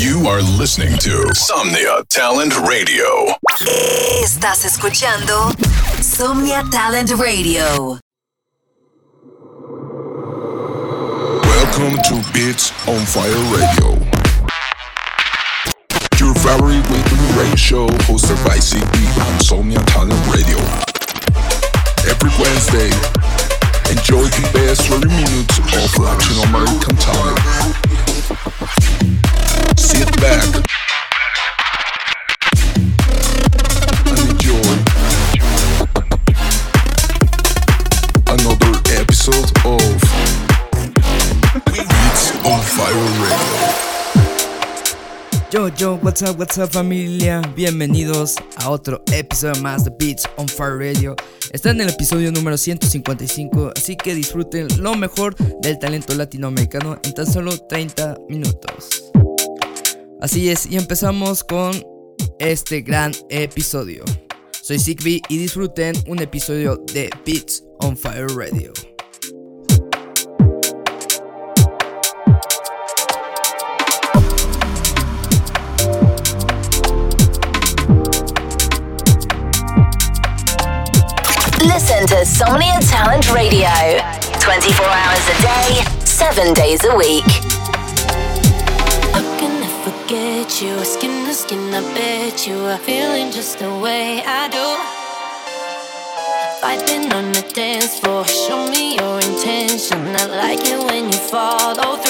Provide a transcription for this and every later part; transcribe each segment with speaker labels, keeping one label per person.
Speaker 1: You are listening to Somnia Talent Radio.
Speaker 2: Estás escuchando Somnia Talent Radio.
Speaker 3: Welcome to Beats on Fire Radio. Your favorite weekly radio show hosted by CB on Somnia Talent Radio. Every Wednesday, enjoy the best 30 minutes of Latin American talent.
Speaker 4: Yo, yo, what's up, what's up familia? Bienvenidos a otro episodio más de Beats on Fire Radio. Está en el episodio número 155, así que disfruten lo mejor del talento latinoamericano en tan solo 30 minutos. Así es, y empezamos con este gran episodio. Soy Sigby y disfruten un episodio de Beats on Fire Radio.
Speaker 2: Listen to Somnia Talent Radio 24 hours a day, 7 days a week.
Speaker 5: Forget you? Skin to skin, I bet you are feeling just the way I do. Fighting on the dance floor, show me your intention. I like it when you follow through.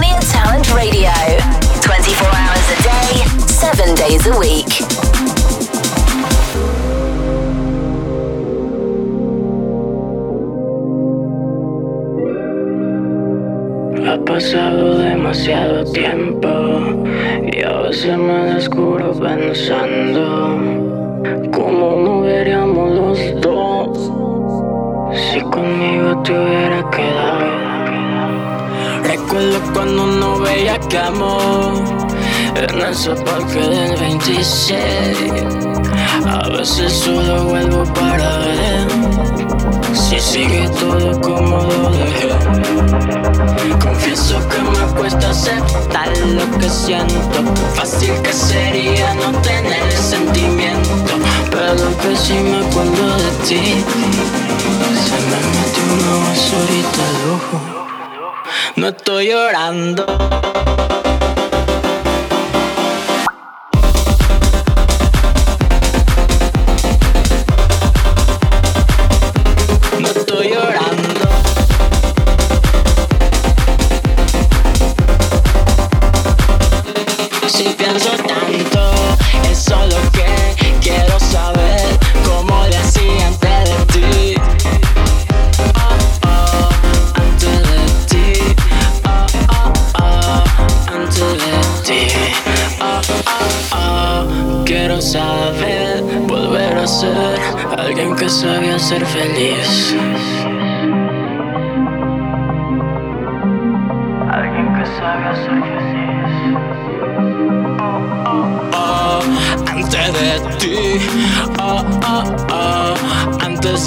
Speaker 2: Listen Talent Radio 24 hours a day, 7 days a week.
Speaker 6: Ha pasado demasiado tiempo y a veces me descubro pensando cómo no hubiera somos dos. Si conmigo te en ese parque del 26. A veces solo vuelvo para ver si sigue todo como lo dejé. Confieso que me cuesta aceptar lo que siento. Fácil que sería no tener sentimiento, pero que si me acuerdo de ti, se me metió una basurita de lujo. No estoy llorando.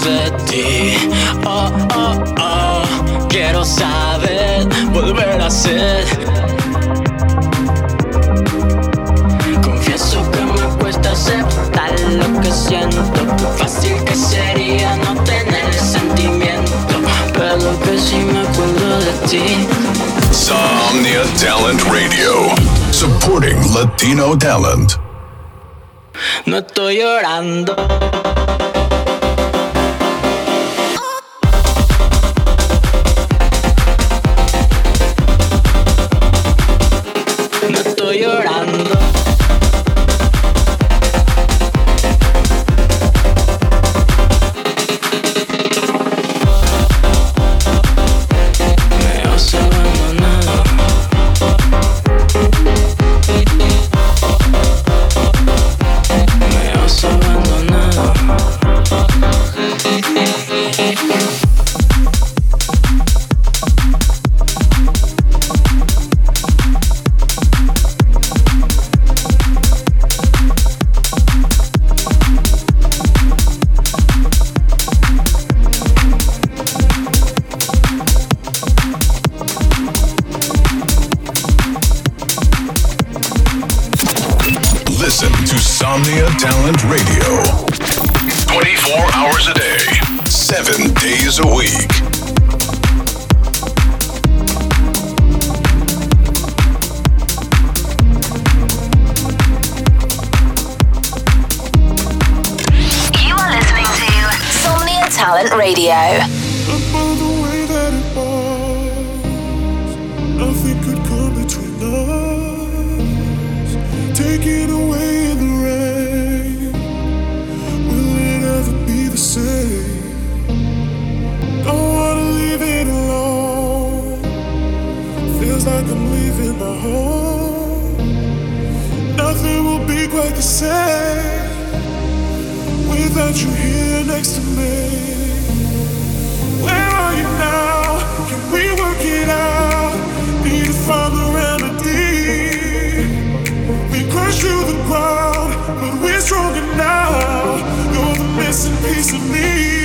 Speaker 6: De ti, oh, oh, oh, quiero saber, volver a ser. Confieso que me cuesta aceptar lo que siento, fácil que sería no tener sentimiento, pero que si me acuerdo de ti.
Speaker 1: Somnia Talent Radio. Supporting Latino talent.
Speaker 6: No estoy llorando.
Speaker 1: Talent Radio.
Speaker 7: It nothing could come between us. Taking away in the rain, will it ever be the same? Don't wanna leave it alone. Feels like I'm leaving my home. Nothing will be quite the same without you here next to me. But we're stronger now. You're the missing piece of me,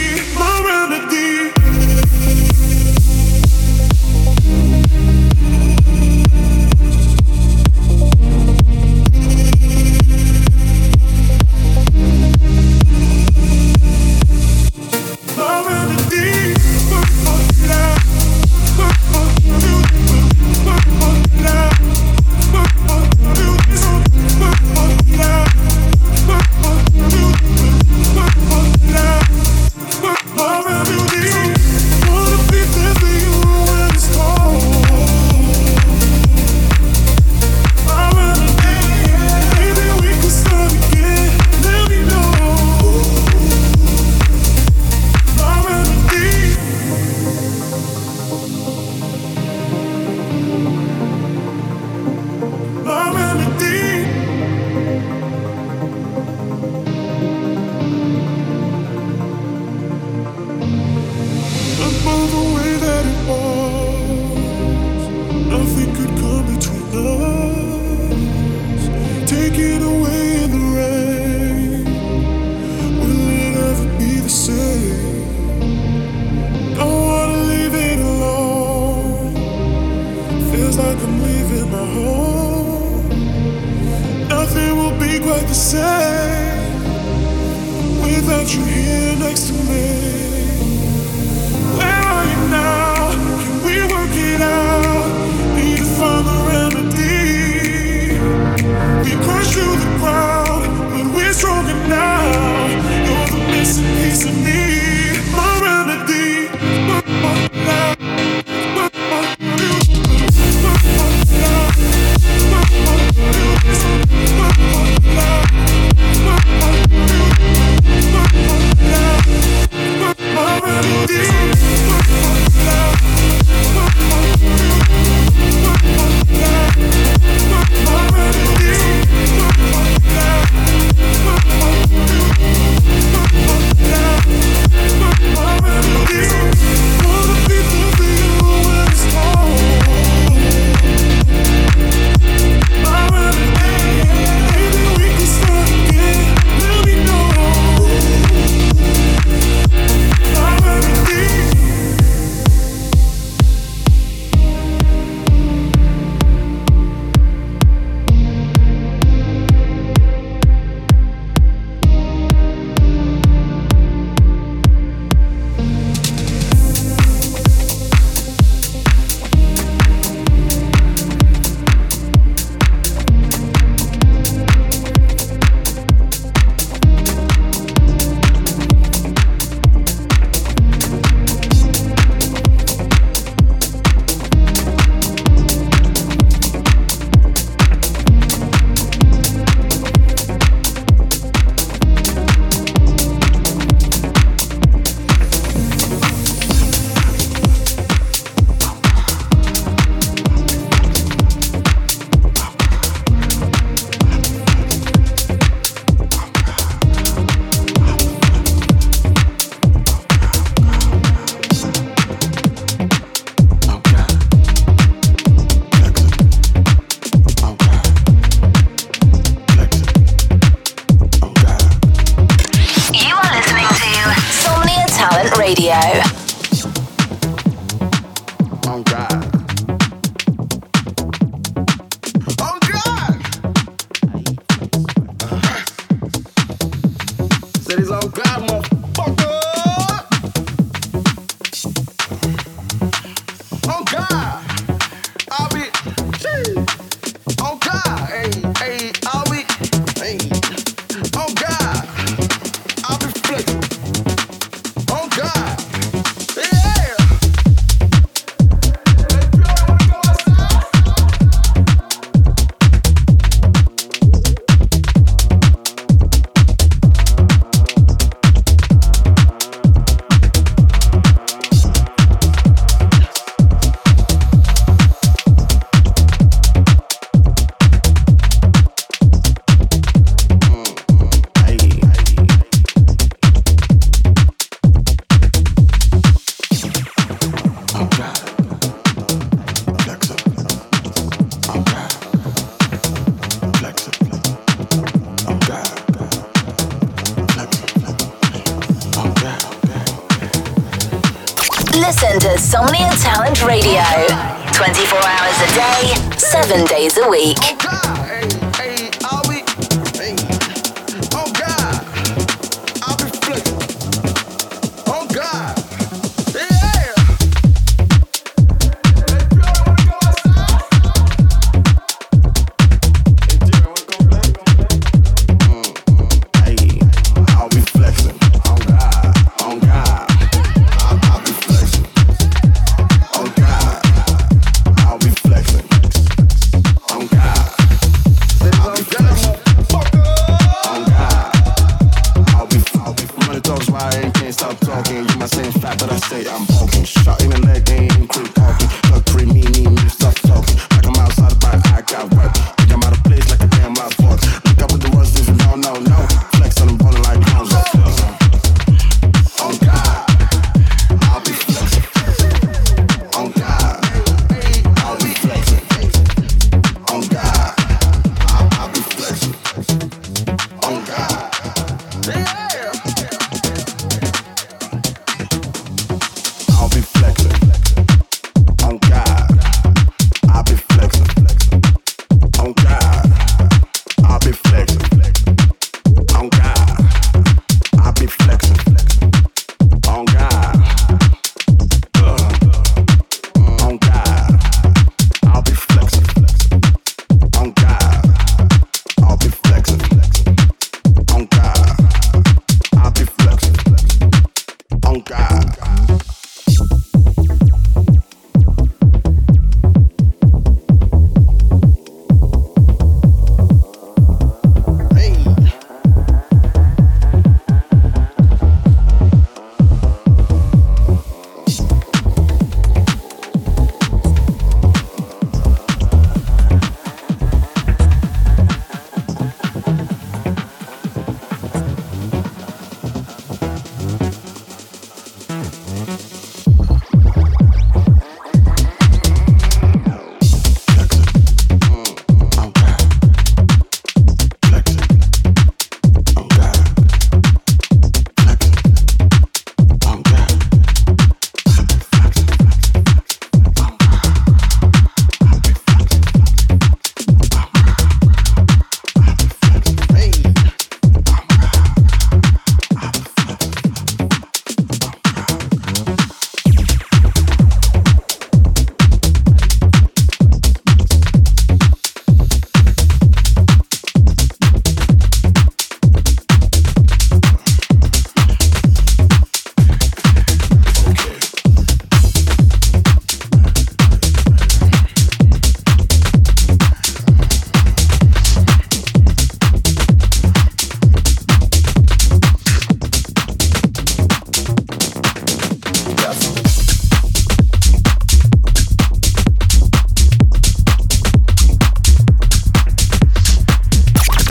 Speaker 8: God. 7 days a week.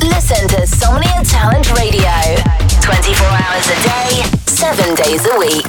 Speaker 2: Listen to Somnia Talent Radio 24 hours a day, 7 days a week.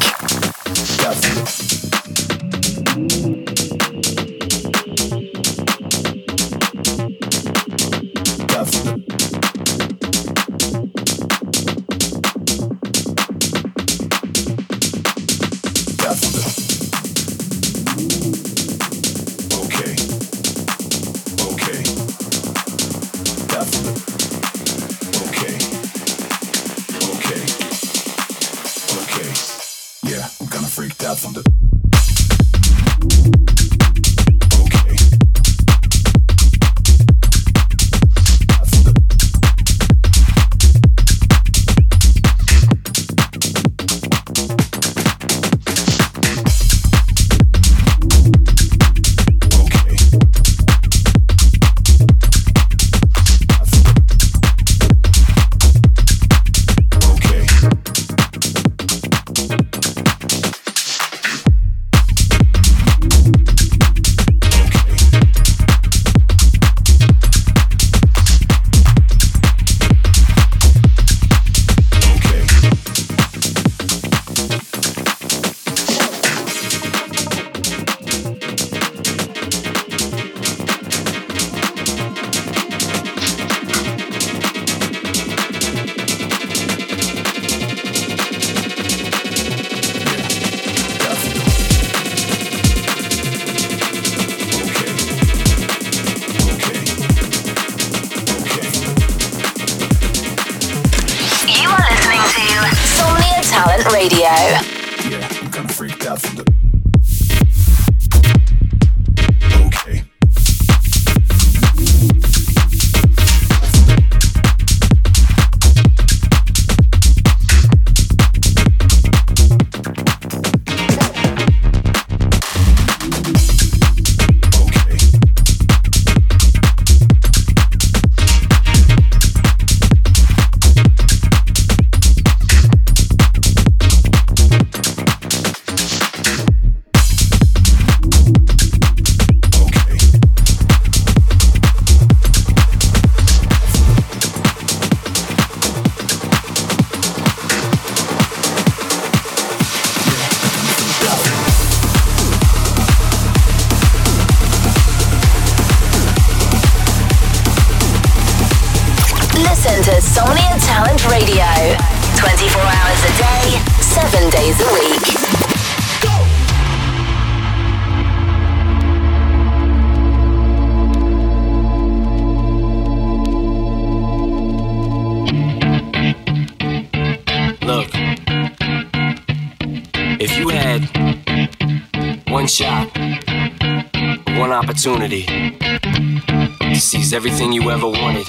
Speaker 2: Radio.
Speaker 3: Yeah, I'm kinda freaked out from the.
Speaker 2: Listen to Somnia Talent Radio 24 hours a day, 7 days a week.
Speaker 9: Look, if you had one shot, one opportunity to seize everything you ever wanted,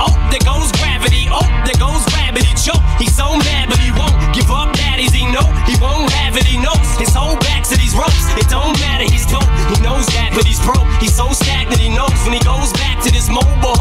Speaker 10: Oh, there goes gravity. Oh, there goes gravity. Choke. He's so mad, but he won't give up. Daddies, he know he won't have it. He knows his whole back to these ropes. It don't matter. He's dope. He knows that, but he's broke. He's so stagnant. He knows when he goes back to this mobile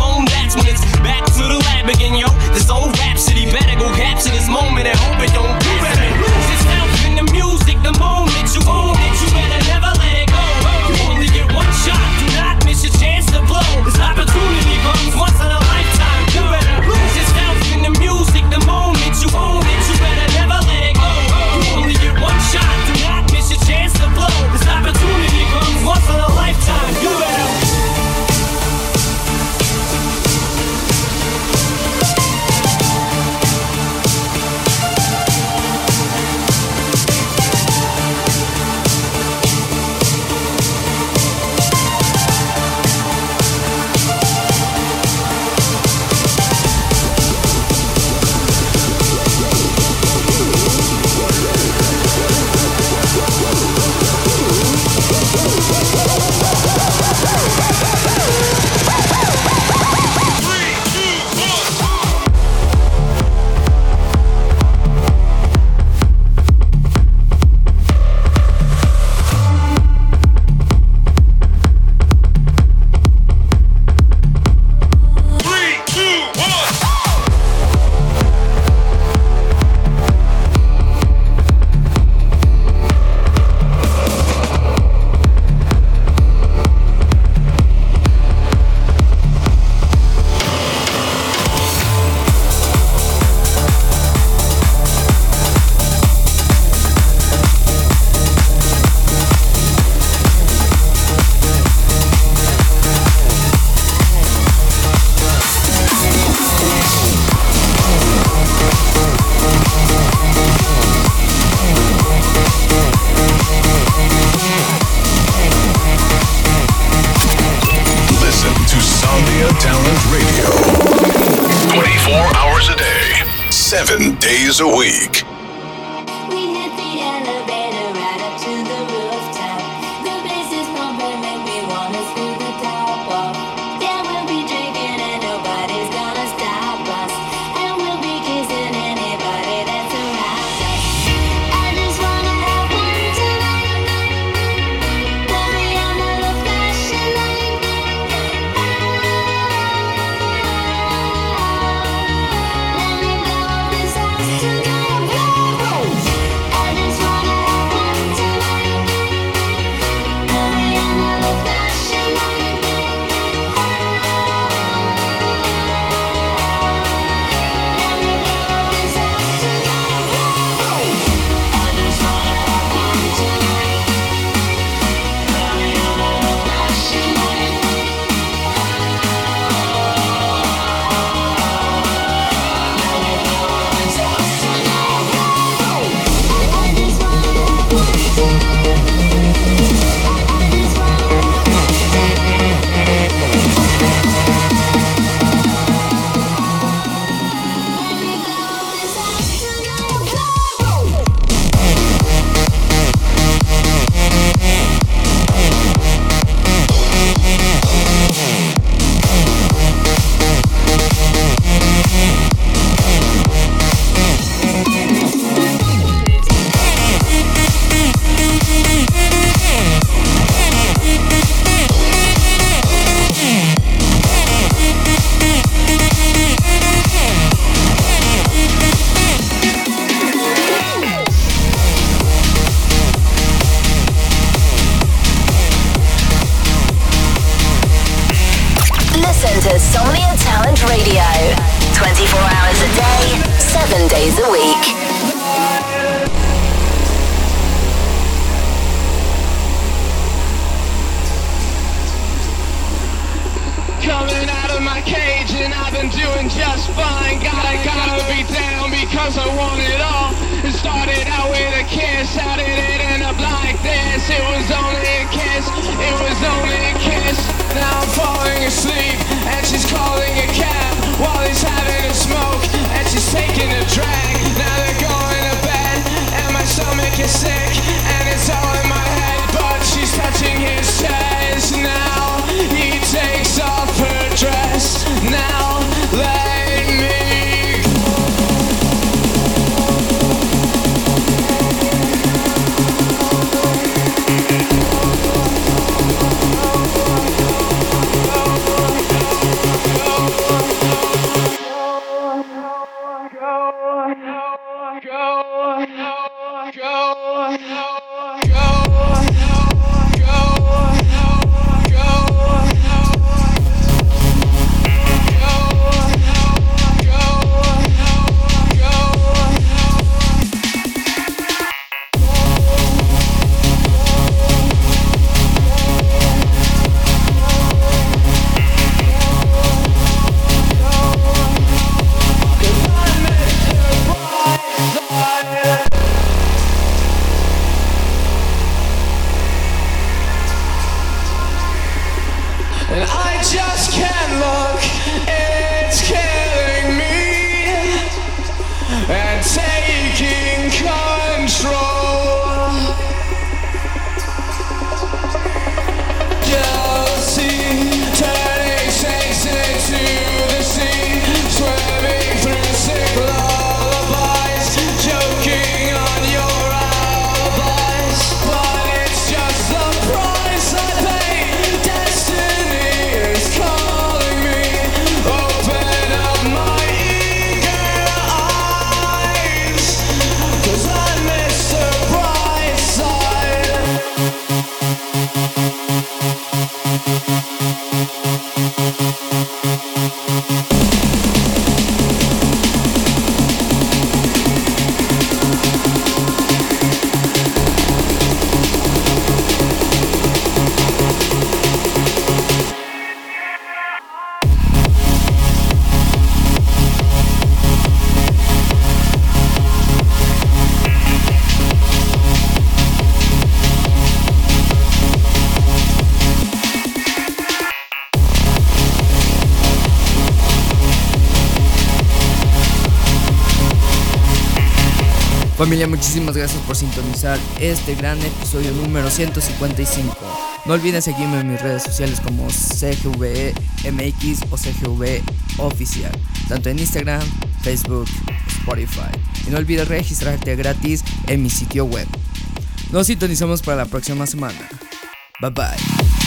Speaker 10: just fine, Gotta, gotta be down because I want it all. It started out with a kiss, how did it in up like this? It was only a kiss, it was only a kiss. Now I'm falling asleep, and she's calling a cab while he's having a smoke, and she's taking a drag. Now they're going
Speaker 1: to bed, and my stomach is sick.
Speaker 4: Familia, muchísimas gracias por sintonizar este gran episodio número 155. No olviden seguirme en mis redes sociales como CGVMX o CGV Oficial, tanto en Instagram, Facebook, Spotify. Y no olvides registrarte gratis en mi sitio web. Nos sintonizamos para la próxima semana. Bye bye.